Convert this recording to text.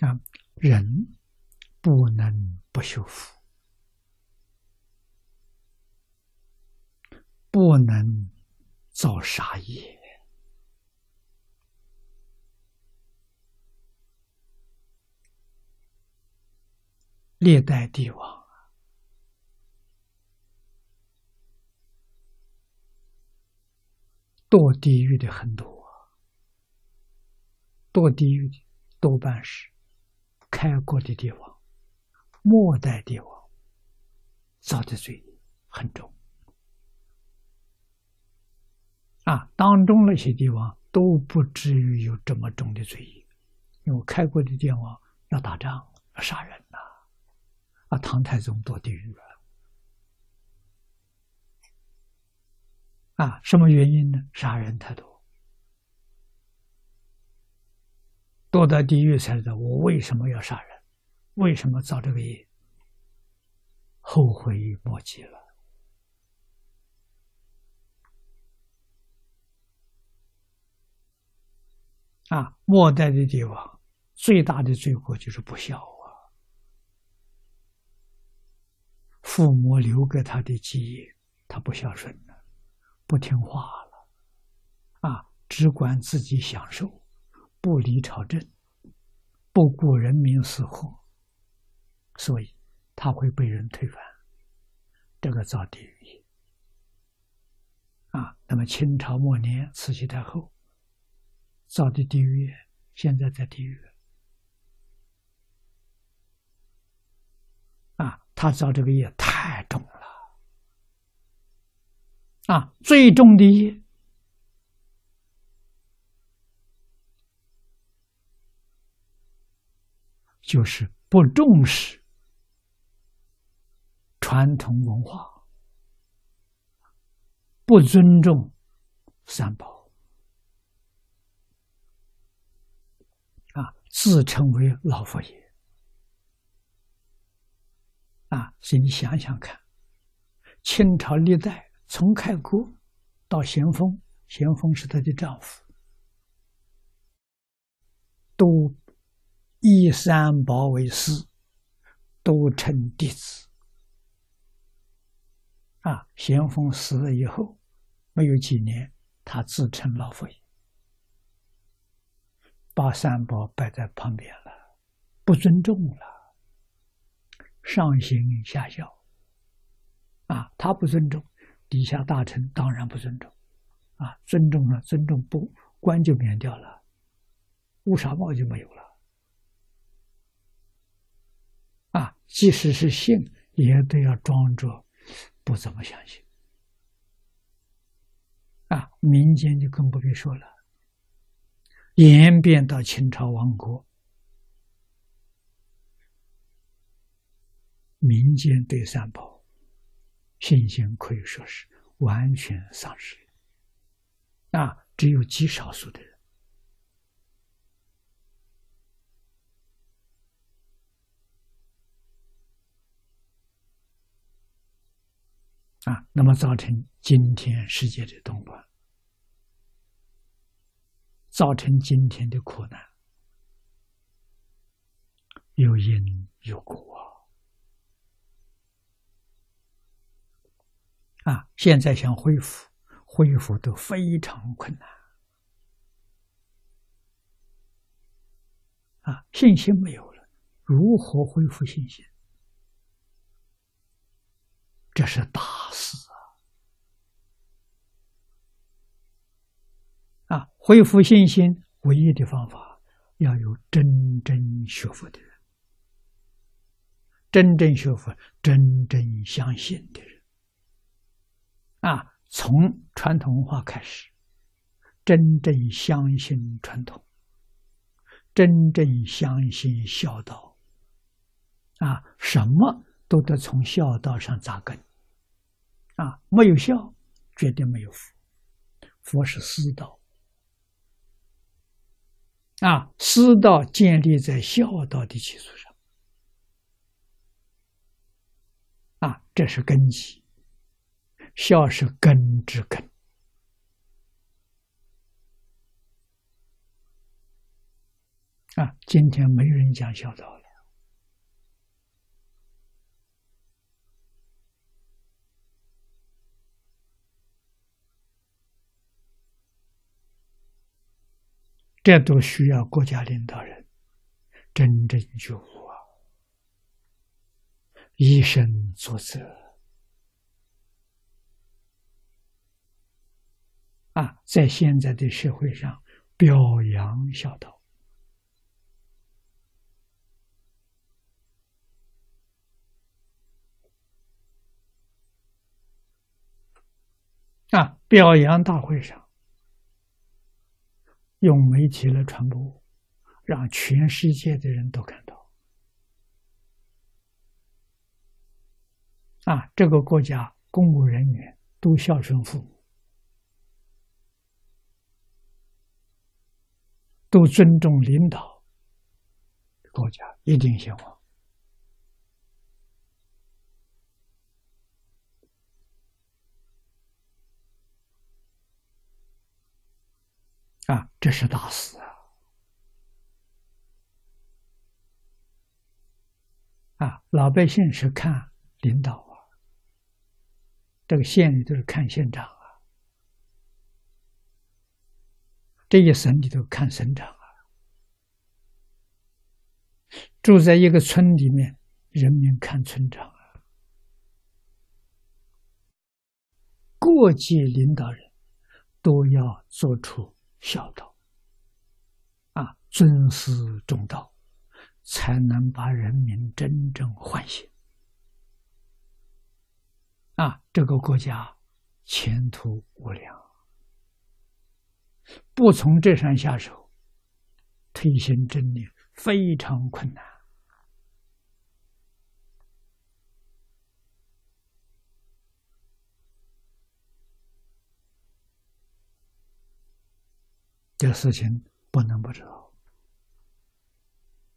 啊，人不能不修福，不能造杀业。历代帝王堕地狱的很多，堕地狱的多半是开国的帝王、末代帝王造的罪很重啊。当中那些帝王都不至于有这么重的罪，因为开国的帝王要打仗、要杀人呐。啊，唐太宗堕地狱了。啊，什么原因呢？杀人太多，堕到地狱才知道我为什么要杀人，为什么造这个业，后悔莫及了。啊，末代的帝王最大的罪过就是不孝啊，父母留给他的基业，他不孝顺了。不听话了，啊，只管自己享受，不理朝政，不顾人民死活，所以他会被人推翻，这个造地狱。啊，那么清朝末年慈禧太后造的地狱，现在在地狱。啊，他造这个业太重了。啊，最重的业就是不重视传统文化，不尊重三宝，啊，自称为老佛爷，啊，所以你想想看，清朝历代。从开国到咸丰，咸丰是她的丈夫，都以三宝为师，都称弟子。啊，咸丰死了以后，没有几年，他自称老佛爷，把三宝摆在旁边了，不尊重了，上行下效。啊，他不尊重。底下大臣当然不尊重，啊，尊重了，尊重不官就免掉了，乌纱帽就没有了，啊，即使是信，也都要装着不怎么相信，啊，民间就更不必说了，演变到清朝亡国，民间对三宝。信心可以说是完全丧失，啊，只有极少数的人，啊，那么造成今天世界的动乱，造成今天的苦难，有因有果。啊，现在想恢复，恢复都非常困难。啊，信心没有了，如何恢复信心？这是大事啊！啊，恢复信心唯一的方法，要有真正学佛的人，真正学佛、真正相信的人。啊，从传统文化开始，真正相信传统，真正相信孝道，啊，什么都得从孝道上扎根。啊，没有孝，绝对没有福。佛是师道，啊，师道建立在孝道的基础上，啊，这是根基。孝是根之根，啊，今天没人讲孝道了，这都需要国家领导人真正觉悟啊，以身作则啊，在现在的社会上表扬孝道。啊！表扬大会上，用媒体来传播，让全世界的人都看到。啊，这个国家公务人员都孝顺父母，都尊重领导，国家一定兴旺。啊，这是大事啊！啊，老百姓是看领导啊，这个县里都是看县长啊，这一省里头看省长啊，住在一个村里面，人民看村长啊，各级领导人都要做出。孝道，啊，尊师重道，才能把人民真正唤醒。啊，这个国家前途无量。不从这上下手，推行真理非常困难。这事情不能不知道。